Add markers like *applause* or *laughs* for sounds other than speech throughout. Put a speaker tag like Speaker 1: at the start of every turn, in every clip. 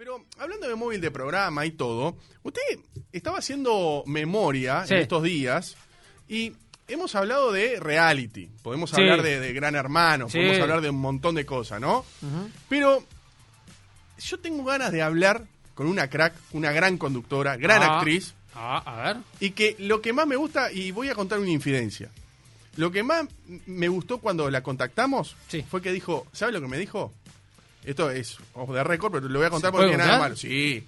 Speaker 1: Pero hablando de móvil de programa y todo, usted estaba haciendo memoria
Speaker 2: Sí.
Speaker 1: en estos días y hemos hablado de reality, podemos
Speaker 2: Sí.
Speaker 1: hablar de, de Gran Hermano,
Speaker 2: Sí.
Speaker 1: podemos hablar de un montón de cosas, ¿no? Pero yo tengo ganas de hablar con una crack, una gran conductora, gran
Speaker 2: Ah.
Speaker 1: actriz,
Speaker 2: Ah, a ver.
Speaker 1: y que lo que más me gusta, y voy a contar una infidencia, lo que más me gustó cuando la contactamos
Speaker 2: Sí.
Speaker 1: fue que dijo, ¿sabe lo que me dijo? Esto es off the record, pero lo voy a contar
Speaker 2: ¿Se
Speaker 1: porque no tiene nada malo. Sí.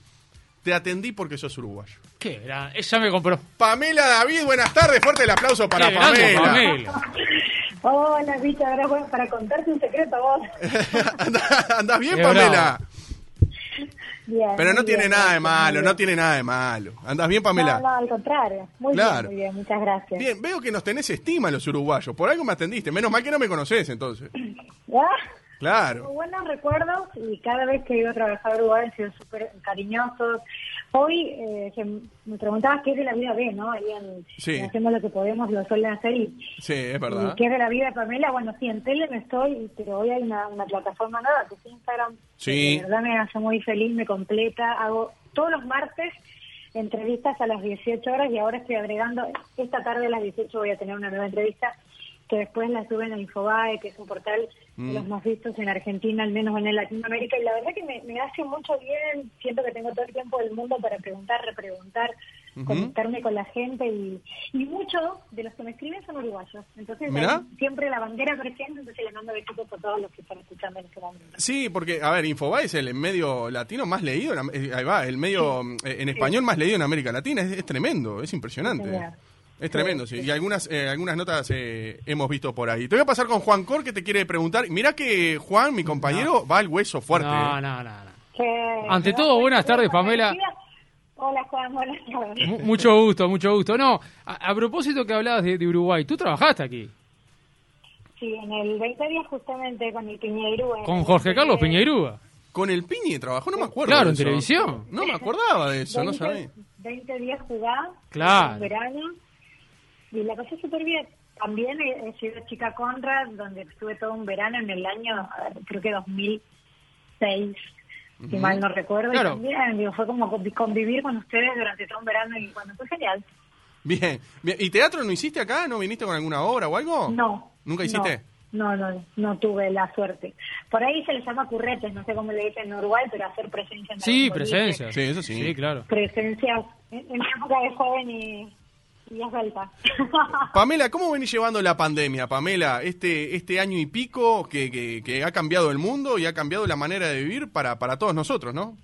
Speaker 1: Te atendí porque sos uruguayo.
Speaker 2: ¿Qué era? Ella me compró.
Speaker 1: Pamela David, buenas tardes. Fuerte el aplauso para
Speaker 2: Qué grande,
Speaker 1: Pamela.
Speaker 2: Pamela.
Speaker 3: Hola, Vita, ahora bueno, para contarte un secreto a vos. *laughs*
Speaker 1: ¿Andás, andás bien,
Speaker 2: Qué
Speaker 1: Pamela?
Speaker 3: Bien,
Speaker 1: Pero no tiene
Speaker 3: bien,
Speaker 1: nada de malo, no tiene nada de malo. ¿Andás bien, Pamela?
Speaker 3: No, no, al contrario. Muy
Speaker 1: Claro.
Speaker 3: bien, muy bien, muchas gracias.
Speaker 1: Bien, veo que nos tenés estima los uruguayos. Por algo me atendiste. Menos mal que no me conoces, entonces.
Speaker 3: Ah,
Speaker 1: Claro.
Speaker 3: Buenos recuerdos y cada vez que he ido a trabajar a Uruguay han sido súper cariñosos. Hoy eh, me preguntabas qué es de la vida de, ¿no? En,
Speaker 1: Sí.
Speaker 3: Hacemos lo que podemos, lo suelen hacer y,
Speaker 1: Sí, es
Speaker 3: y
Speaker 1: verdad.
Speaker 3: qué es de la vida de Pamela. Bueno, sí, en tele no estoy, pero hoy hay una, una plataforma nueva que es Instagram.
Speaker 1: Sí.
Speaker 3: que De verdad me hace muy feliz, me completa. Hago todos los martes entrevistas a las 18 horas y ahora estoy agregando, esta tarde a las 18 voy a tener una nueva entrevista que después la suben a Infobae, que es un portal
Speaker 1: Mm.
Speaker 3: de los más vistos en Argentina, al menos en Latinoamérica, y la verdad que me, me hace mucho bien, siento que tengo todo el tiempo del mundo para preguntar, repreguntar,
Speaker 1: Ujú.
Speaker 3: conectarme con la gente, y, y muchos de los que me escriben son uruguayos, entonces hay siempre la bandera presente, entonces le mando besitos a todos los que están escuchando en este momento.
Speaker 1: Sí, porque, a ver, Infobae es el medio latino más leído, eh, ahí va, el medio eh, en español más leído en América Latina. Es, es tremendo, es impresionante.
Speaker 3: señor.
Speaker 1: Es tremendo, sí. Y algunas eh, algunas notas eh, hemos visto por ahí. Te voy a pasar con Juan Cor, que te quiere preguntar. Mirá que Juan, mi compañero, va al hueso fuerte.
Speaker 2: No,
Speaker 1: eh.
Speaker 2: no, no, no.
Speaker 3: Que-
Speaker 2: Ante todo, buenas tardes, Pamela.
Speaker 3: Hola Juan, buenas tardes.
Speaker 2: Mu- Mucho gusto, mucho gusto. No, a, a propósito que hablabas de, de Uruguay, tú trabajaste aquí
Speaker 3: Sí, en el 20 días justamente con el Piñeirú. en
Speaker 2: con
Speaker 3: el-
Speaker 2: Jorge Carlos Piñeirúa.
Speaker 1: Con el Piñi trabajó, no me acuerdo.
Speaker 2: Claro,
Speaker 1: de
Speaker 2: en
Speaker 1: eso.
Speaker 2: televisión.
Speaker 1: No me acordaba de eso, no
Speaker 3: 20,
Speaker 1: sabía.
Speaker 3: 20 días jugá,
Speaker 2: Claro.
Speaker 3: en verano, y la pasé súper bien. También he, he sido chica Conrad, donde estuve todo un verano en el año, creo que 2006, si mal no recuerdo.
Speaker 2: Claro.
Speaker 3: Y también digo, fue como convi- convivir con ustedes durante todo un verano y bueno, fue genial.
Speaker 1: Bien, bien. ¿Y teatro no hiciste acá? ¿No viniste con alguna obra o algo?
Speaker 3: No.
Speaker 1: ¿Nunca hiciste?
Speaker 3: No, no, no, no tuve la suerte. Por ahí se les llama curretes, no sé cómo le dicen en Uruguay, pero hacer presencia en
Speaker 2: Sí,
Speaker 3: algún boliche.
Speaker 2: presencia.
Speaker 1: Sí, eso sí.
Speaker 2: Sí, claro.
Speaker 3: Presencias en, en mi época de joven y, y esbelta. *laughs*
Speaker 1: Pamela, ¿cómo venís llevando la pandemia, Pamela? Este, este año y pico que, que, que ha cambiado el mundo y ha cambiado la manera de vivir para, para todos nosotros, ¿no?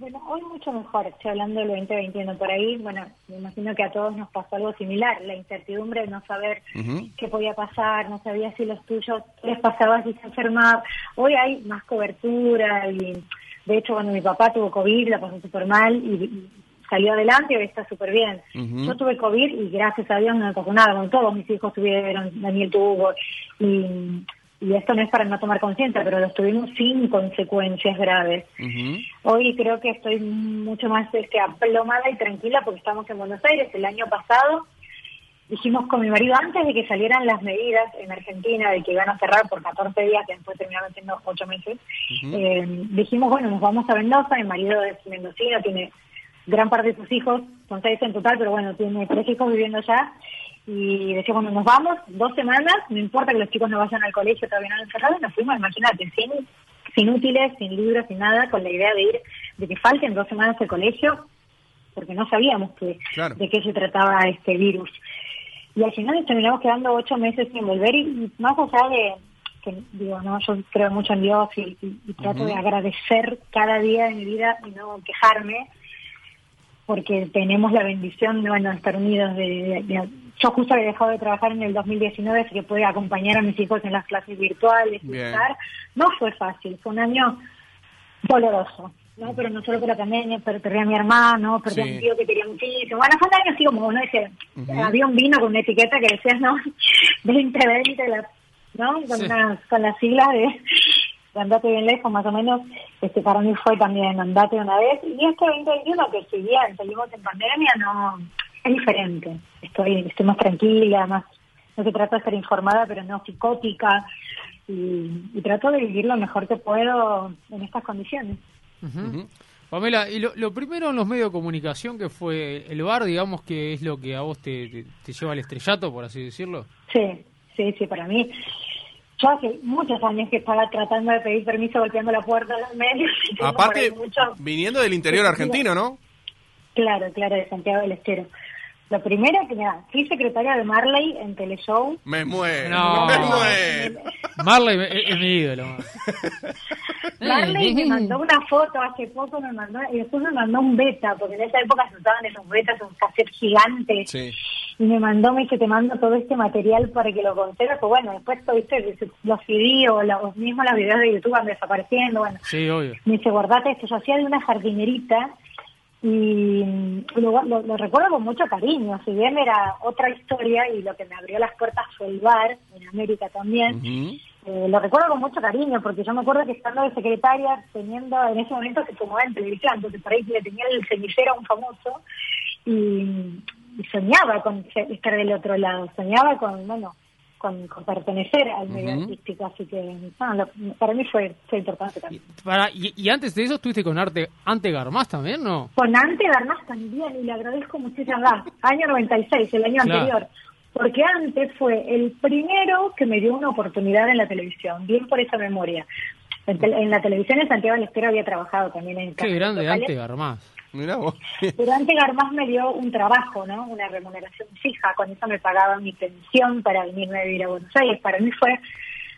Speaker 3: Bueno, hoy mucho mejor, estoy hablando del 2021 por ahí, bueno, me imagino que a todos nos pasó algo similar, la incertidumbre de no saber qué podía pasar, no sabía si los tuyos les pasaba si se enfermaban. Hoy hay más cobertura y de hecho cuando mi papá tuvo COVID la pasó súper mal y salió adelante y hoy está súper bien. Yo tuve COVID y gracias a Dios no me pasó nada, bueno, todos mis hijos tuvieron, Daniel tuvo y, y esto no es para no tomar conciencia, pero los tuvimos sin consecuencias graves. Hoy creo que estoy mucho más este, aplomada y tranquila porque estamos en Buenos Aires. El año pasado dijimos con mi marido, antes de que salieran las medidas en Argentina, de que iban a cerrar por 14 días, que después terminaron siendo 8 meses, eh, dijimos, bueno, nos vamos a Mendoza. Mi marido es mendocino, tiene gran parte de sus hijos, son seis en total, pero bueno, tiene tres hijos viviendo allá. Y decíamos, bueno, nos vamos dos semanas, no importa que los chicos no vayan al colegio, todavía no han cerrado, nos fuimos, imagínate, sin, sin útiles, sin libros, sin nada, con la idea de ir, de que falten dos semanas el colegio, porque no sabíamos que,
Speaker 1: Claro.
Speaker 3: de qué se trataba este virus. Y al final nos terminamos quedando ocho meses sin volver y, y más allá de que digo, no, yo creo mucho en Dios y, y- y trato de agradecer cada día de mi vida y no quejarme, porque tenemos la bendición de, bueno, estar unidos. De, de- de- yo justo había dejado de trabajar en el 2019, así que pude acompañar a mis hijos en las clases virtuales. y estar. No fue fácil, fue un año doloroso. ¿no? Pero no solo por la pandemia, pero perdí a mi hermano, perdí a un tío que quería muchísimo. Bueno, fue un año así como uno dice,
Speaker 1: Ujú.
Speaker 3: había un vino con una etiqueta que decía, ¿no? *laughs* 2020, la, ¿no? Con,
Speaker 2: Sí.
Speaker 3: unas- con las siglas de andate bien lejos, más o menos, este para mí fue también andate una vez. Y este 2021, que si bien seguimos en pandemia, no es diferente. Estoy, estoy más tranquila, más no se trata de ser informada, pero no psicótica. Y, y trato de vivir lo mejor que puedo en estas condiciones.
Speaker 2: Pamela, y lo, lo primero en los medios de comunicación que fue el bar, digamos que es lo que a vos te, te- te lleva al estrellato, por así decirlo.
Speaker 3: Sí, sí, sí, para mí. Yo hace muchos años que estaba tratando de pedir permiso golpeando la puerta de los medios. *laughs*
Speaker 1: Aparte,
Speaker 3: mucho-
Speaker 1: viniendo del interior argentino, ¿no?
Speaker 3: Claro, claro, de Santiago del Estero. Lo primero que nada, fui secretaria de Marley en Teleshow.
Speaker 1: Me muero,
Speaker 2: No. *laughs*
Speaker 1: me muero.
Speaker 2: Marley es, es mi ídolo. *laughs*
Speaker 3: Marley me mandó una foto hace poco, me mandó, y después me mandó un beta, porque en esa época se usaban esos betas, un cassette gigante.
Speaker 1: Sí.
Speaker 3: Y me mandó, me dice, te mando todo este material para que lo conserves. Pues bueno, después, viste, los CD o los mismos los videos de YouTube van desapareciendo, bueno.
Speaker 2: Sí, obvio.
Speaker 3: Me dice, guardate esto. Yo hacía de una jardinerita y lo, lo- lo recuerdo con mucho cariño. Si bien era otra historia y lo que me abrió las puertas fue el bar, en América también, eh, lo recuerdo con mucho cariño porque yo me acuerdo que estando de secretaria, teniendo en ese momento se fumaba en televisión, entonces por ahí le tenía el cenicero a un famoso y, y soñaba con estar del otro lado, soñaba con, bueno, con, con pertenecer al medio artístico, así que no, lo- para mí fue, fue importante
Speaker 2: Y,
Speaker 3: también.
Speaker 2: para, y, y antes de eso estuviste con Arte Ante Garmás también, ¿no?
Speaker 3: Con Ante Bernás también, y le agradezco muchísimo. Año 96, el año
Speaker 2: Claro.
Speaker 3: anterior. Porque antes fue el primero que me dio una oportunidad en la televisión, bien por esa memoria. En, la televisión en Santiago del Estero había trabajado también en
Speaker 2: Qué grande Ante Garmás.
Speaker 1: Mirá vos. *laughs*
Speaker 3: Pero Ante Garmás me dio un trabajo, ¿no? Una remuneración fija, con eso me pagaban mi pensión para venirme a vivir a Buenos Aires. Para mí fue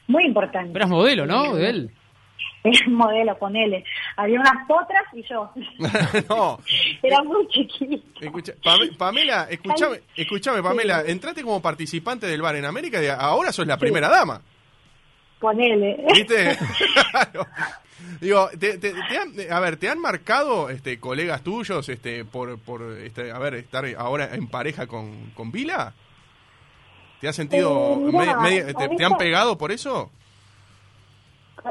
Speaker 3: muy importante.
Speaker 2: Eras modelo, ¿no? De él.
Speaker 3: Era un modelo, ponele. Había unas potras y yo. *laughs*
Speaker 1: no. *laughs*
Speaker 3: Era muy chiquita.
Speaker 1: Escucha, Pame- Pamela, escúchame, escúchame, Pamela, entraste como participante del bar en América y ahora sos la primera dama.
Speaker 3: Ponele.
Speaker 1: ¿Viste? *laughs* Digo, te, te- te han, a ver, ¿te han marcado este, colegas tuyos este, por, por este, a ver, estar ahora en pareja con, con Vila? ¿Te has sentido,
Speaker 3: Eh, mirá,
Speaker 1: media- te, te han pegado por eso?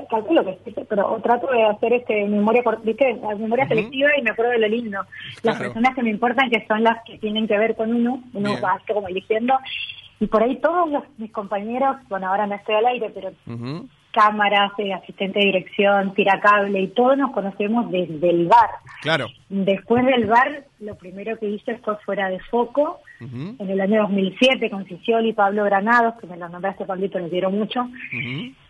Speaker 3: calculo que sí, pero trato de hacer este memoria ¿viste? La memoria
Speaker 1: Ujú.
Speaker 3: selectiva y me acuerdo de lo lindo. Las
Speaker 1: Claro.
Speaker 3: personas que me importan que son las que tienen que ver con uno, uno
Speaker 1: Bien.
Speaker 3: va como eligiendo. Y por ahí todos los, mis compañeros, bueno, ahora no estoy al aire, pero cámaras, eh, asistente de dirección, tiracable y todos nos conocemos desde el bar.
Speaker 1: Claro.
Speaker 3: Después del bar, lo primero que hice fue fuera de foco, en el año 2007 con Cicioli y Pablo Granados, que me lo nombraste, Pablito, les quiero mucho.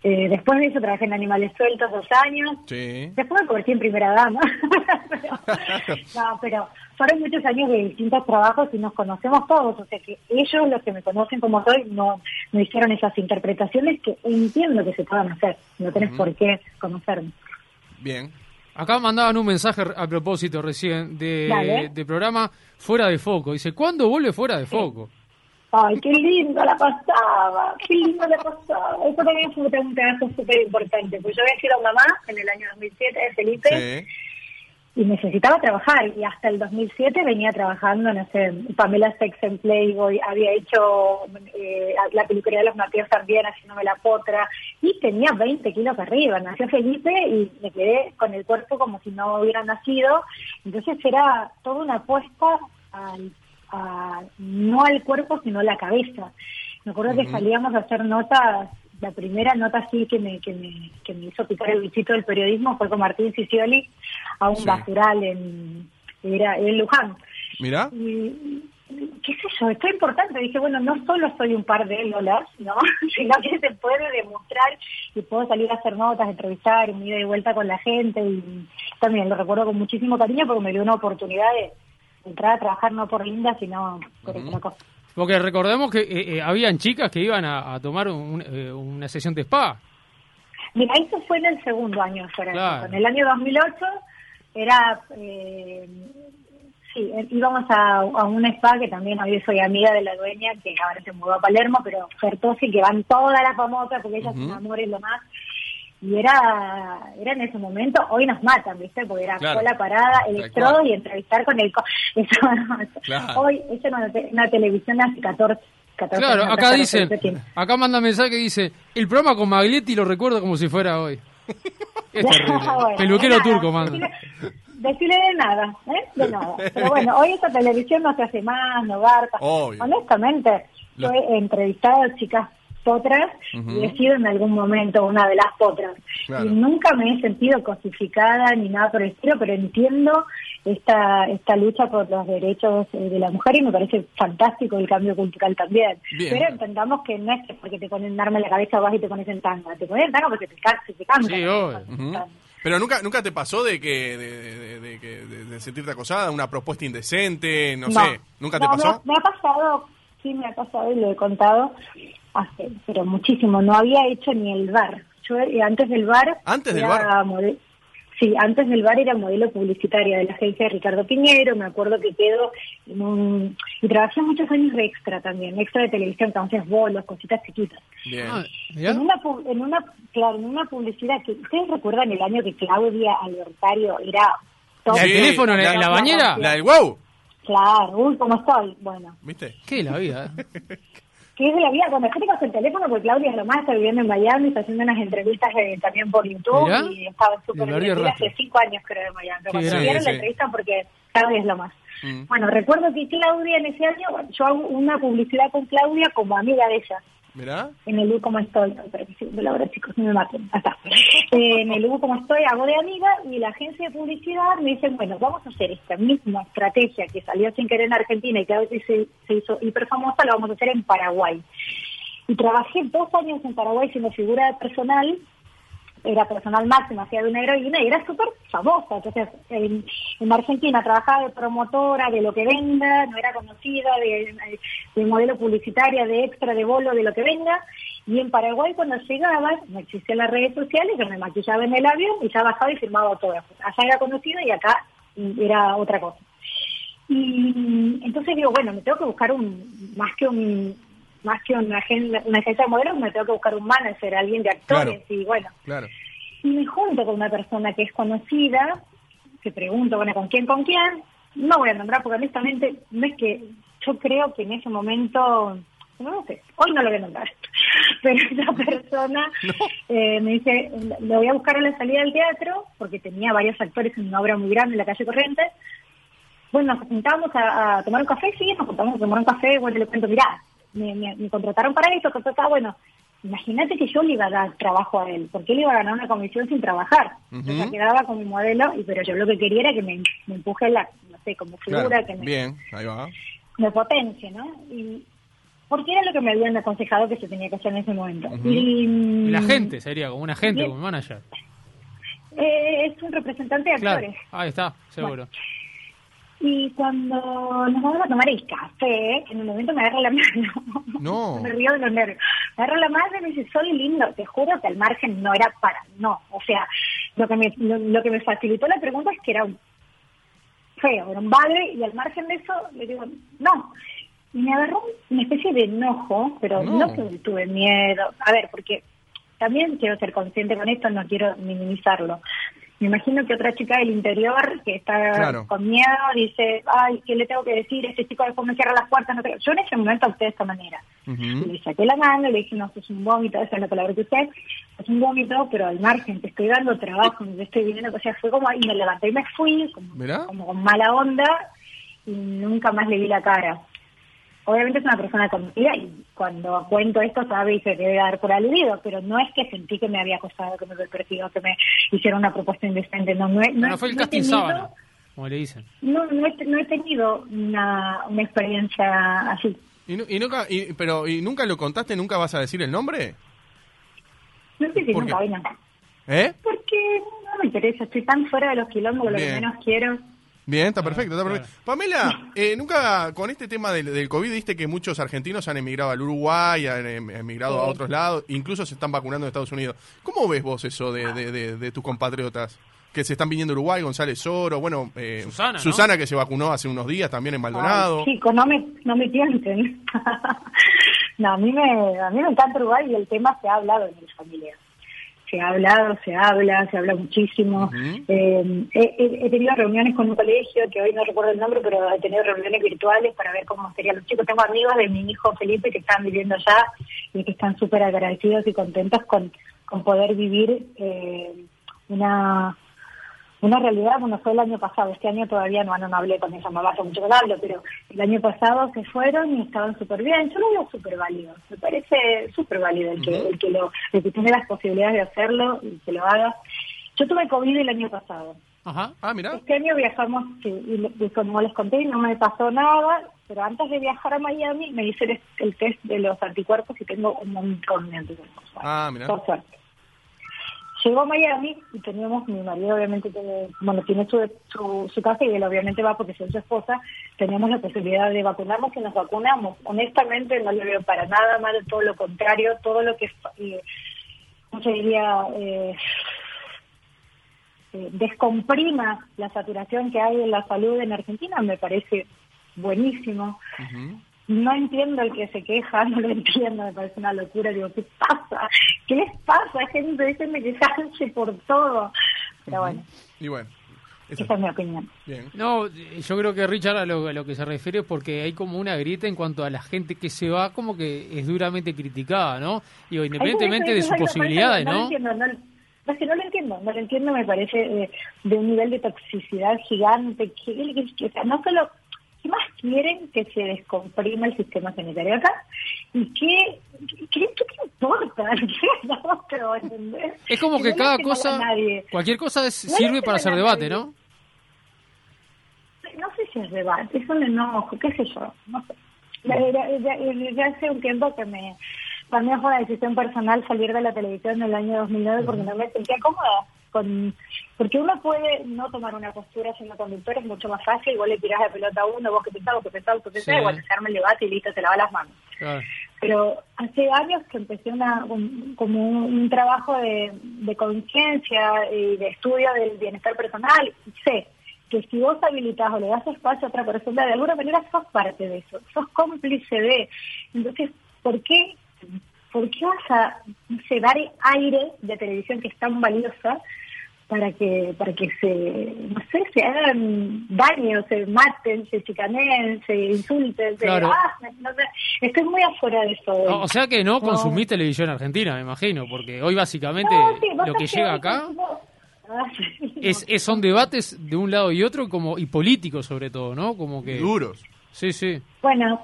Speaker 3: Eh, después de eso trabajé en Animales Sueltos dos años.
Speaker 1: Sí.
Speaker 3: Después me convertí en primera dama. *laughs* *laughs* no, pero fueron muchos años de distintos trabajos y nos conocemos todos. O sea que ellos, los que me conocen como soy, no, no hicieron esas interpretaciones que entiendo que se puedan hacer. No tenés por qué conocerme.
Speaker 1: Bien.
Speaker 2: Acá mandaban un mensaje a propósito recién de, de programa Fuera de Foco. Dice, ¿cuándo vuelve Fuera de Foco?
Speaker 3: Ay, qué lindo la pasaba, qué lindo la pasaba. Eso también fue un pedazo súper importante, pues yo había sido mamá en el año 2007 de Felipe
Speaker 1: Sí.
Speaker 3: Y necesitaba trabajar. Y hasta el 2007 venía trabajando, no sé, Pamela Sex en Playboy, había hecho eh, la peluquería de los Mateos también haciéndome la potra y tenía 20 kilos arriba, nació Felipe y me quedé con el cuerpo como si no hubiera nacido, entonces era toda una apuesta al, a- no al cuerpo sino a la cabeza. Me acuerdo que salíamos a hacer notas la primera nota así que me, que me, que me hizo picar el bichito del periodismo fue con Martín Sicioli a un
Speaker 1: Sí.
Speaker 3: basural en, era, en Luján.
Speaker 1: Mira.
Speaker 3: Y, qué sé yo, esto es importante. Dije, bueno, no solo soy un par de lolas, ¿no? *laughs* sino que se puede demostrar y puedo salir a hacer notas, entrevistar, un ida y vuelta con la gente. Y también lo recuerdo con muchísimo cariño porque me dio una oportunidad de entrar a trabajar no por linda, sino por otra cosa.
Speaker 2: Porque recordemos que eh, eh, habían chicas que iban a, a tomar un- eh, una sesión de spa.
Speaker 3: Mira, eso fue en el segundo año fuera
Speaker 2: Claro.
Speaker 3: En el año 2008 era, eh, sí, eh, íbamos a, a un spa que también hoy soy amiga de la dueña, que ahora se mudó a Palermo, pero Fertosi, que van todas las famosas porque ella
Speaker 1: Ujú.
Speaker 3: se enamora y lo más. Y era, era en ese momento, hoy nos matan, ¿viste? Porque era
Speaker 1: Claro.
Speaker 3: cola parada, electrodo y entrevistar con el... co- *laughs* Eso,
Speaker 1: Claro.
Speaker 3: Hoy, eso no una televisión hace 14, 14
Speaker 2: Claro,
Speaker 3: años,
Speaker 2: acá
Speaker 3: 14,
Speaker 2: dicen,
Speaker 3: 14 tiempo.
Speaker 2: acá manda mensaje que dice, el programa con Maglietti lo recuerdo como si fuera hoy. *laughs* Es.
Speaker 3: Bueno,
Speaker 2: Peluquero
Speaker 3: nada,
Speaker 2: turco manda.
Speaker 3: Decirle, de nada, ¿eh? De nada. *laughs* Pero bueno, hoy esta televisión no se hace más, no.
Speaker 1: Obvio.
Speaker 3: Honestamente,
Speaker 1: Lo-
Speaker 3: yo he entrevistado a chicas potras y he sido en algún momento una de las potras.
Speaker 1: Claro.
Speaker 3: Y nunca me he sentido cosificada ni nada por el estilo, pero entiendo esta esta lucha por los derechos eh, de la mujer y me parece fantástico el cambio cultural también.
Speaker 1: Bien.
Speaker 3: Pero entendamos que no es que porque te ponen arma en la cabeza vas y te pones en tanga, te pones en tanga porque te, te cambia.
Speaker 2: Sí, obvio.
Speaker 1: Ujú. Pero nunca nunca te pasó de que de, de- de- de- de sentirte acosada, una propuesta indecente, no, sé, nunca te pasó.
Speaker 3: Me ha, me ha pasado, sí me ha pasado y lo he contado hace, pero muchísimo. No había hecho ni el bar. Yo eh, antes del bar.
Speaker 1: ¿Antes del bar?
Speaker 3: Sí, antes del bar era modelo publicitaria de la agencia de Ricardo Piñero. Me acuerdo que quedo en un. Y trabajé muchos años de extra también, extra de televisión, entonces bolos, cositas chiquitas.
Speaker 1: Bien.
Speaker 2: Ah.
Speaker 3: En una, pu- en una, claro, en una publicidad que ustedes recuerdan el año que Claudia Albertario era top?
Speaker 2: ¿La del teléfono en la- bañera?
Speaker 1: La del wow,
Speaker 3: Claro, uy, ¿cómo estoy? Bueno,
Speaker 1: ¿viste?
Speaker 2: ¿Qué la vida? *laughs*
Speaker 3: que es de la vida, cuando yo te paso el teléfono, porque Claudia es lo más, está viviendo en Miami, está haciendo unas entrevistas eh, también por YouTube y estaba súper divertida hace cinco años creo de Miami. Pero cuando vieron la entrevista porque Claudia es lo más.
Speaker 1: Mm.
Speaker 3: Bueno, recuerdo que Claudia en ese año, yo hago una publicidad con Claudia como amiga de ella.
Speaker 1: Mirá.
Speaker 3: En el U como estoy, de la hora chicos, no me maten, está. Eh, el U como estoy hago de amiga y la agencia de publicidad me dicen, bueno, vamos a hacer esta misma estrategia que salió sin querer en Argentina y que a veces se, se hizo hiper famosa, la vamos a hacer en Paraguay. Y trabajé dos años en Paraguay siendo figura de personal, era personal máximo, hacía de una heroína y era súper famosa. Entonces, en, en Argentina trabajaba de promotora, de lo que venga, no era conocida, de, de modelo publicitaria, de extra, de bolo, de lo que venga. Y en Paraguay, cuando llegaba, no existían las redes sociales, yo me maquillaba en el avión y ya bajaba y firmaba autógrafos. Allá era conocida y acá era otra cosa. Y entonces digo, bueno, me tengo que buscar un, más que un más que una, agen- una agencia de modelos, me tengo que buscar un manager, alguien de actores,
Speaker 1: Claro.
Speaker 3: y bueno,
Speaker 1: Claro.
Speaker 3: y me junto con una persona que es conocida, que pregunto, bueno, ¿con quién, con quién? No voy a nombrar porque honestamente no es que yo creo que en ese momento, no sé, hoy no lo voy a nombrar, pero esa persona *laughs* eh, me dice, lo voy a buscar a la salida del teatro porque tenía varios actores en una obra muy grande en la calle Corrientes. Bueno, nos juntamos a, a tomar un café, sí, nos juntamos a tomar un café, bueno, le cuento, mirá, me, me- me contrataron para esto, ta, bueno, imagínate que yo le iba a dar trabajo a él, porque él iba a ganar una comisión sin trabajar.
Speaker 1: Ujú.
Speaker 3: Yo ya quedaba como modelo, y pero yo lo que quería era que me, me empuje la, no sé, como figura,
Speaker 1: Claro.
Speaker 3: que me,
Speaker 1: Bien, ahí va.
Speaker 3: me potencie, ¿no? Y porque era lo que me habían aconsejado que se tenía que hacer en ese momento.
Speaker 1: Ujú.
Speaker 3: Y
Speaker 2: Y la
Speaker 3: mm,
Speaker 2: gente sería como un agente, como un manager.
Speaker 3: eh, es un representante de
Speaker 2: Claro,
Speaker 3: actores.
Speaker 2: ahí está, seguro.
Speaker 3: Y cuando nos vamos a tomar el café, en un momento me agarra la *laughs* mano.
Speaker 1: No.
Speaker 3: me río de los nervios. Me agarra la mano y me dice, soy lindo. Te juro que al margen no era para... No, o sea, lo que me, lo, lo que me facilitó la pregunta es que era un feo, era un bagre, y al margen de eso le digo, no. Y me agarró una especie de enojo, pero
Speaker 1: No.
Speaker 3: no, que tuve miedo. A ver, porque también quiero ser consciente con esto, no quiero minimizarlo. Me imagino que otra chica del interior que está
Speaker 1: Claro.
Speaker 3: con miedo dice, ay, ¿qué le tengo que decir? Este chico después me cierra las puertas. No. Yo en ese momento actué de esta manera. Le saqué la mano, le dije, no, es un vómito, esa es la palabra que usted, es un vómito, pero al margen, te estoy dando trabajo, te estoy viniendo, o sea, fue como, y me levanté y me fui, como con mala onda, y nunca más le vi la cara. Obviamente es una persona conocida y cuando cuento esto sabe y se debe dar por aludido, pero no es que sentí que me había acosado, que me había perseguido, que me hicieron una propuesta indecente, no, no, he-
Speaker 2: No,
Speaker 3: no,
Speaker 2: no fue el
Speaker 3: no he
Speaker 2: casting
Speaker 3: tenido-
Speaker 2: sábana, como le dicen.
Speaker 3: No, no he, no he tenido una, una experiencia así.
Speaker 1: ¿Y, y nunca, y- pero, ¿y nunca lo contaste? ¿Nunca vas a decir el nombre?
Speaker 3: No sé si
Speaker 1: ¿Por
Speaker 3: nunca
Speaker 1: qué?
Speaker 3: vengan.
Speaker 1: ¿Eh?
Speaker 3: Porque no me interesa, estoy tan fuera de los quilombos que lo que menos quiero.
Speaker 1: Bien, está
Speaker 2: Ah,
Speaker 1: perfecto, está perfecto. Pamela, eh, nunca con este tema del, del COVID viste que muchos argentinos han emigrado al Uruguay, han em- emigrado a otros lados, incluso se están vacunando en Estados Unidos. ¿Cómo ves vos eso de, de- de- de tus compatriotas? Que se están viniendo a Uruguay, González Soro, bueno, eh,
Speaker 2: Susana, ¿no?
Speaker 1: que se vacunó hace unos días también en Maldonado.
Speaker 3: Ay, chicos, no me, no me tienten. *laughs* no, a mí, me, a mí me encanta Uruguay y el tema se ha hablado en mi familia. Se ha hablado, se habla, se habla muchísimo. Eh, he tenido reuniones con un colegio, que hoy no recuerdo el nombre, pero he tenido reuniones virtuales para ver cómo serían los chicos. Tengo amigos de mi hijo Felipe que están viviendo allá y que están súper agradecidos y contentos con, con poder vivir eh, una una realidad, bueno, fue el año pasado, este año todavía no, no, hablé con esa mamá, hace mucho que hablo, pero el año pasado se fueron y estaban súper bien, yo lo veo súper válido, me parece súper válido el que, el que lo, el que tiene las posibilidades de hacerlo y que lo haga. Yo tuve COVID el año pasado.
Speaker 1: Ajá. Ah, mira.
Speaker 3: Este año viajamos, y, como les conté, no me pasó nada, pero antes de viajar a Miami me hice el, test de los anticuerpos y tengo un montón de anticuerpos.
Speaker 1: Ah, mira.
Speaker 3: Por suerte. Llegó a Miami y teníamos, mi marido obviamente tiene, bueno, tiene su, su, casa y él obviamente va porque es su esposa, teníamos la posibilidad de vacunarnos y nos vacunamos. Honestamente no le veo para nada mal, todo lo contrario, todo lo que, eh, ¿cómo se diría? Eh, eh, descomprima la saturación que hay en la salud en Argentina me parece buenísimo. No entiendo el que se queja, *laughs* no lo entiendo, me parece una locura. Digo, ¿qué pasa? ¿Qué les pasa? Gente, déjenme quejarse por todo. Pero bueno.
Speaker 1: Y bueno.
Speaker 3: Esa es mi opinión.
Speaker 2: No, yo creo que Richard a lo, lo, que se refiere es porque hay como una grieta en cuanto a la gente que se va, como que es duramente criticada, ¿no? Digo, independientemente de sus posibilidades, ¿no?
Speaker 3: no, no, que no lo entiendo, no lo entiendo, me parece eh, de un nivel de toxicidad gigante, que, que, que, no solo ¿Qué más quieren que se descomprima el sistema sanitario acá? ¿Y qué, qué, qué te importa? *laughs*
Speaker 2: Es como que, cada cosa, cualquier cosa sirve para hacer debate, ¿no?
Speaker 3: No sé si es debate, es un enojo, qué sé yo, no sé. Ya, hace un tiempo que me fue una decisión personal salir de la televisión en el año 2009 porque no me sentía cómoda con porque uno puede no tomar una postura siendo conductor, es mucho más fácil, vos le tirás la pelota a uno, vos que pensás, vos que pensás, vos que pensás, igual se arma el debate y listo, se lava las manos. Pero hace años que empecé una, como un, trabajo de, de conciencia y de estudio del bienestar personal, sé que si vos habilitas o le das espacio a otra persona, de alguna manera sos parte de eso, sos cómplice de. Entonces, ¿por qué, por qué vas a no sé, dar aire de televisión que es tan valiosa para que para que se no sé se hagan daño se maten se chicaneen se insulten
Speaker 2: claro.
Speaker 3: estoy muy afuera de eso
Speaker 2: o sea que no, consumís televisión argentina me imagino porque hoy básicamente lo que llega acá es, es, son debates de un lado y otro como y políticos sobre todo no como que
Speaker 1: duros.
Speaker 2: Sí sí.
Speaker 3: Bueno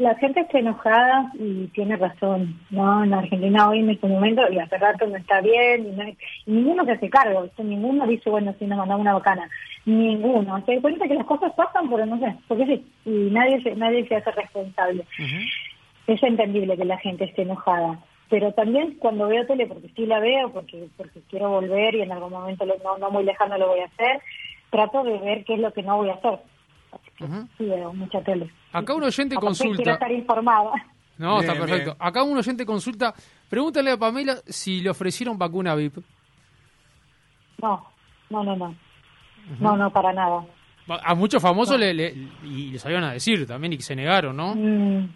Speaker 3: la gente está enojada y tiene razón, ¿no? En Argentina hoy en este momento, y hace rato no está bien, y, no ninguno se hace cargo, ninguno dice, bueno, si nos mandamos una bacana, ninguno. Se da cuenta que las cosas pasan, pero no sé, porque sí, y nadie se, nadie se hace responsable. Es entendible que la gente esté enojada, pero también cuando veo tele, porque sí la veo, porque porque quiero volver y en algún momento no, no muy lejano lo voy a hacer, trato de ver qué es lo que no voy a hacer Sí, veo mucha tele.
Speaker 2: Acá un oyente consulta.
Speaker 3: estar informada.
Speaker 2: No, está perfecto. Acá un oyente consulta. Pregúntale a Pamela si le ofrecieron vacuna VIP.
Speaker 3: No, no, no, no. No, no, para nada.
Speaker 2: A muchos famosos le, le, y les sabían a decir también y que se negaron, ¿no?
Speaker 3: Mm,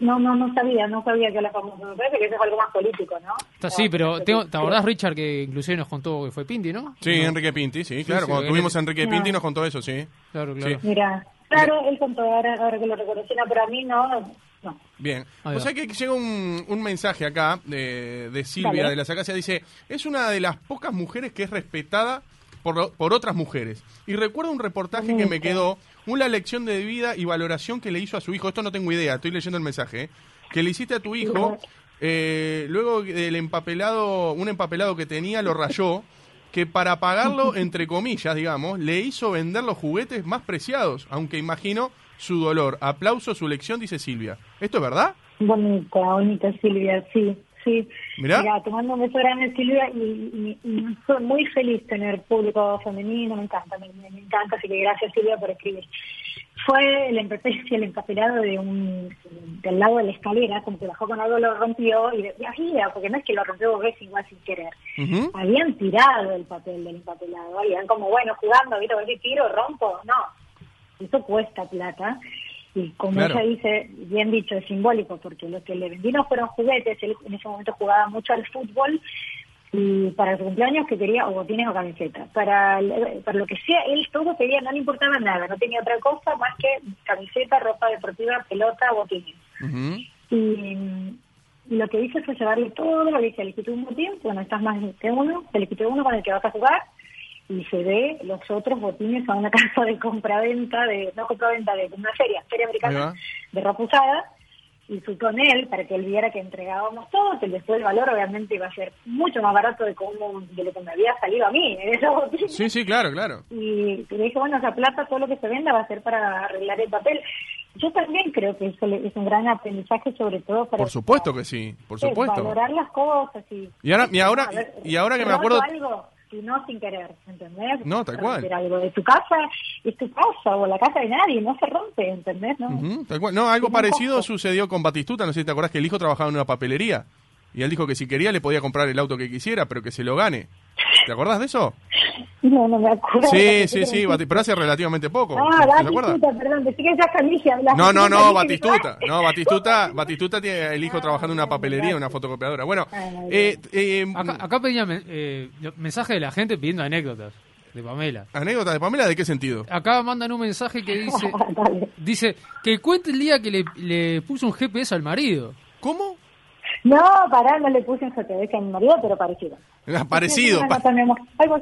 Speaker 3: no, no, no sabía, no sabía que la famosa. Me parece que eso es algo más político, ¿no?
Speaker 2: Está, sí, pero ¿te, acordás, Richard, que inclusive nos contó que fue Pinti, ¿no?
Speaker 1: Sí, Enrique Pinti, sí, claro. cuando tuvimos a Enrique Pinti nos contó eso, sí.
Speaker 2: Claro, claro.
Speaker 3: Mira, claro, él contó, ahora, ahora que lo reconocen, pero a mí no, no.
Speaker 1: Bien. O sea que llega un, un mensaje acá de, de Silvia de la Sacacia. Dice, es una de las pocas mujeres que es respetada por, por otras mujeres. Y recuerdo un reportaje que me quedó una lección de vida y valoración que le hizo a su hijo. Esto no tengo idea, estoy leyendo el mensaje. ¿eh? Que le hiciste a tu hijo, eh, luego del empapelado, un empapelado que tenía, lo rayó. Que para pagarlo, *laughs* entre comillas, digamos, le hizo vender los juguetes más preciados, aunque imagino su dolor. Aplauso su lección, dice Silvia. ¿Esto es verdad?
Speaker 3: Bonita, bonita Silvia, sí sí. Mira, tomando un beso grande, Silvia, y, y, soy muy feliz tener público femenino, me encanta, me, encanta, así que gracias Silvia por escribir. Fue el *laughs* el encapelado de un, del lado de la escalera, como que bajó con algo, lo rompió, y decía, porque no es que lo rompió dos veces igual sin querer. Habían tirado el papel del empapelado, habían como, bueno, jugando, ¿viste? ¿Qué tiro, rompo? No, eso cuesta plata y como ella dice, bien dicho, es simbólico, porque lo que le vendí no fueron juguetes, él en ese momento jugaba mucho al fútbol, y para su cumpleaños que quería o botines o camiseta. Para, para lo que sea, él todo pedía, no le importaba nada, no tenía otra cosa más que camiseta, ropa deportiva, pelota, botines. y, lo que hice fue llevarle todo, le dije, le quité un botín, bueno, estás más que uno, te le quité uno con el que vas a jugar, y se ve los otros botines a una *laughs* casa de compraventa, de no compraventa, de una feria, feria americana de ropa usada, y fui con él para que él viera que entregábamos todo, que después el valor obviamente iba a ser mucho más barato de como de lo que me había salido a mí *laughs* en esos botines.
Speaker 1: Sí, sí, claro, claro.
Speaker 3: Y le dije, bueno, esa plata, todo lo que se venda va a ser para arreglar el papel. Yo también creo que eso es un gran aprendizaje, sobre todo para...
Speaker 1: Por supuesto que sí, por supuesto.
Speaker 3: Valorar las cosas y...
Speaker 1: Y ahora, y ahora, y ahora que me acuerdo...
Speaker 3: Algo, y no sin querer, ¿entendés?
Speaker 1: No, tal cual.
Speaker 3: algo de tu casa es tu casa o la casa de nadie, no se rompe, ¿entendés? No,
Speaker 1: tal cual. no algo parecido sucedió con Batistuta, no sé si te acordás que el hijo trabajaba en una papelería y él dijo que si quería le podía comprar el auto que quisiera, pero que se lo gane. ¿Te acordás de eso?
Speaker 3: No, no me acuerdo.
Speaker 1: Sí, sí, sí, pero hace relativamente poco.
Speaker 3: Ah, Batistuta, perdón, pensé que ya Canigia.
Speaker 1: No, no, no, Batistuta. No, Batistuta, Batistuta tiene el hijo trabajando en una papelería, en una fotocopiadora. Bueno, eh,
Speaker 2: eh, acá, acá pedía eh, mensaje de la gente pidiendo anécdotas de Pamela.
Speaker 1: ¿Anécdotas de Pamela de qué sentido?
Speaker 2: Acá mandan un mensaje que dice *laughs* dice que cuente el día que le, le puso un GPS al marido.
Speaker 1: ¿Cómo?
Speaker 3: No, pará, no le puse un GPS a mi marido, pero parecido. *laughs*
Speaker 1: Parecido.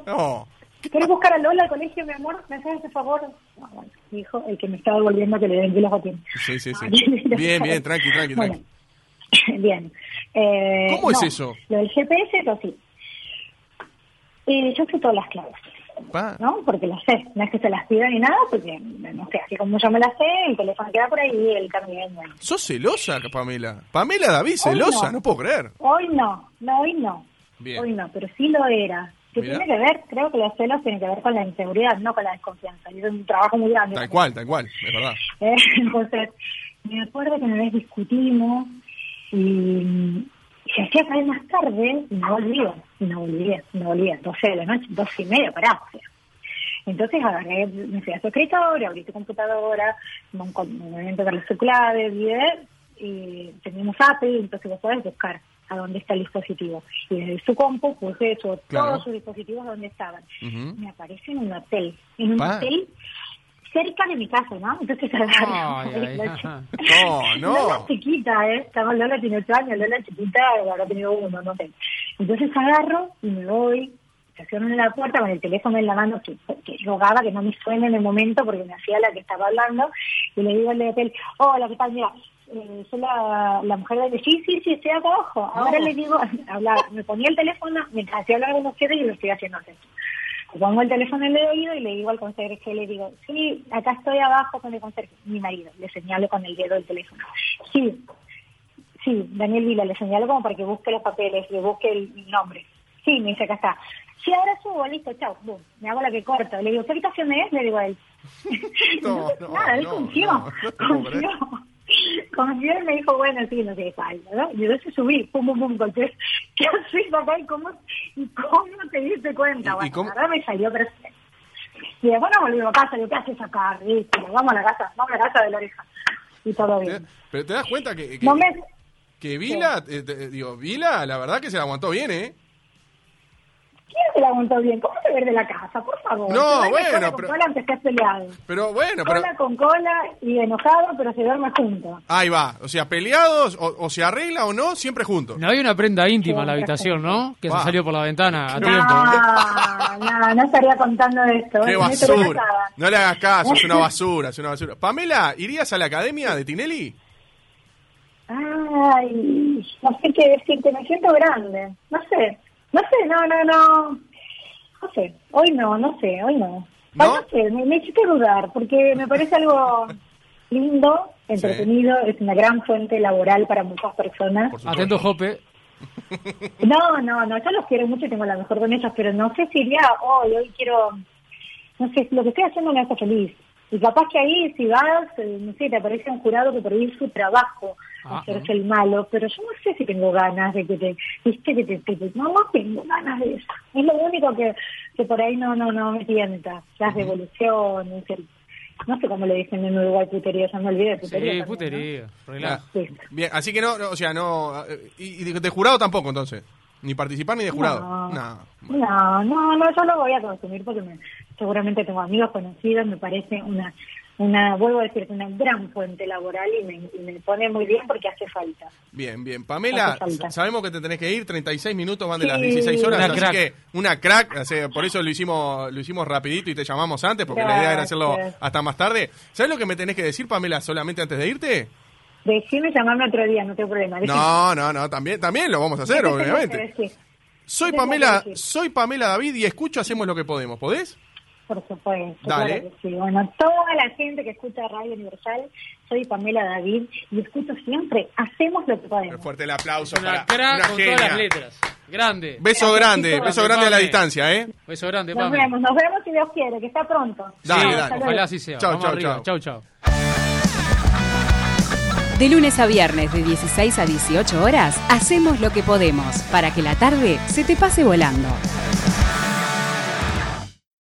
Speaker 3: No. ¿Querés buscar a Lola al colegio, mi amor? ¿Me haces ese favor? No, bueno, hijo, el que me estaba volviendo que le den los botines.
Speaker 1: Sí, sí, sí. *laughs* bien, bien, tranqui, tranqui, tranqui. *laughs*
Speaker 3: bien. Eh,
Speaker 1: ¿Cómo es eso?
Speaker 3: Lo del GPS es así. Eh, yo sé todas las claves. ¿No? Porque las sé. No es que se las pida ni nada, porque no sé, así como yo me las sé, el teléfono queda por ahí, el cambio
Speaker 1: ¿Sos celosa, Pamela? Pamela David, celosa, no. puedo creer.
Speaker 3: Hoy no, no, hoy no. Hoy no, pero sí lo era. Que tiene que ver, creo que los celos tienen que ver con la inseguridad, no con la desconfianza. Y es un trabajo muy grande.
Speaker 1: Tal cual, tal cual, es verdad. *laughs*
Speaker 3: Eh, entonces, me acuerdo que una vez discutimos y se hacía caer más tarde y no volvía, y no volvía, no volvía, 12 de la noche, 12 y media, pará, o sea. Entonces agarré, me fui a su escritorio, abrí tu computadora, me voy a entregar los claves, y teníamos Apple, entonces vos podés buscar a dónde está el dispositivo. Y desde su compu puse eso, todos sus dispositivos donde estaban. Me aparece en un hotel, en un hotel cerca de mi casa, ¿no? Entonces *laughs* agarro. *laughs*
Speaker 1: no, no. *laughs*
Speaker 3: Lola chiquita, ¿eh? Estamos, Lola tiene ocho años, Lola chiquita habrá tenido uno, no sé. Entonces agarro y me voy, estaciono en la puerta con el teléfono en la mano, que, que rogaba que no me suene en el momento porque me hacía la que estaba hablando, y le digo al hotel, hola, ¿qué tal? Mira, eh, soy la, la mujer de sí, sí, sí, estoy acá abajo. Ahora le digo, hablaba, me ponía el teléfono mientras hacía hablar con ustedes y lo estoy haciendo así. Pongo el teléfono en el oído y le digo al que le digo, sí, acá estoy abajo con el conserje, mi marido, le señalo con el dedo el teléfono. Sí, sí, Daniel Vila, le señalo como para que busque los papeles, le busque el nombre. Sí, me dice, acá está. Sí, ahora subo, listo, chao, me hago la que corto. Le digo, ¿qué habitación es? Le digo a él. *laughs* *laughs*
Speaker 1: No, no,
Speaker 3: nada, él confió, confió. Confió y me dijo, bueno, sí, no sé, falta, ¿no? Y entonces subí, pum, pum, pum, entonces, *laughs* ¿qué haces acá y cómo, y cómo te diste cuenta? Bueno, cómo? la verdad me salió perfecto. Y después nos volvimos a casa, y ¿qué haces acá? Ridículo, vamos a la casa, vamos a la casa de la oreja. Y todo bien.
Speaker 1: Pero te das cuenta que, que, que Vila, eh, digo, Vila, la verdad que se la aguantó bien, ¿eh?
Speaker 3: ¿Quién se la aguantó bien? ¿Cómo se ver de la casa? Por favor.
Speaker 1: No, bueno,
Speaker 3: pero. Cola aunque estés peleado.
Speaker 1: Pero bueno,
Speaker 3: pero.
Speaker 1: Cola
Speaker 3: con cola y enojado, pero se duerme juntos.
Speaker 1: Ahí va. O sea, peleados, o, se arregla o no, siempre juntos.
Speaker 2: No hay una prenda íntima en la habitación, ¿no? Que se salió por la ventana a
Speaker 3: no,
Speaker 2: tiempo.
Speaker 3: No, no estaría contando esto.
Speaker 1: Qué basura. No le hagas caso, es una basura, es una basura. Pamela, ¿irías a la academia de Tinelli?
Speaker 3: Ay, no sé qué decirte, me siento grande. No sé. No sé, no, no, no. No sé, hoy no, no sé, hoy no. ¿No? sé, me, me hiciste dudar, porque me parece algo lindo, entretenido, es una gran fuente laboral para muchas personas.
Speaker 2: Atento, Jope.
Speaker 3: No, no, no, yo los quiero mucho y tengo la mejor con ellos, pero no sé si iría hoy, hoy quiero, no sé, lo que estoy haciendo me hace feliz. Y capaz que ahí, si vas, eh, no sé, te aparece un jurado que por su trabajo, ah, hacerse el malo, pero yo no sé si tengo ganas de que te, viste, que te, no, no tengo ganas de eso. Es lo único que, que por ahí no, no, no me tienta. Las devoluciones, no sé cómo le dicen en Uruguay putería, ya me olvidé putería.
Speaker 2: Sí, putería,
Speaker 1: Bien, así que no, o sea, no, eh, y, de, jurado tampoco entonces, ni participar ni de jurado.
Speaker 3: No, no, no, no, yo lo voy a consumir porque me, seguramente tengo amigos conocidos, me parece una una, vuelvo a decirte, una gran fuente laboral y me, me pone muy bien porque hace falta.
Speaker 1: Bien, bien. Pamela, sabemos que te tenés que ir, 36 minutos van de las 16 horas, así que una crack, por eso lo hicimos lo hicimos rapidito y te llamamos antes, porque la idea era hacerlo hasta más tarde. ¿Sabes lo que me tenés que decir, Pamela, solamente antes de irte?
Speaker 3: Decime llamarme otro día, no tengo problema.
Speaker 1: No, no, no, también, también lo vamos a hacer, obviamente. Soy Pamela, soy Pamela David y escucho Hacemos lo que podemos, ¿podés?
Speaker 3: Por supuesto. Dale. sí. Bueno, toda la gente que escucha Radio Universal, soy Pamela David y escucho siempre Hacemos lo que podemos.
Speaker 1: fuerte el aplauso
Speaker 2: una para una con todas las letras. Grande.
Speaker 1: Beso grande, beso grande a la distancia, ¿eh?
Speaker 2: Beso grande,
Speaker 3: Nos vemos, nos vemos si Dios quiere, que está pronto.
Speaker 2: Dale, dale. Ojalá así sea. Chau, chau, chau. Chau, chau.
Speaker 4: De lunes a viernes de 16 a 18 horas, hacemos lo que podemos para que la tarde se te pase volando.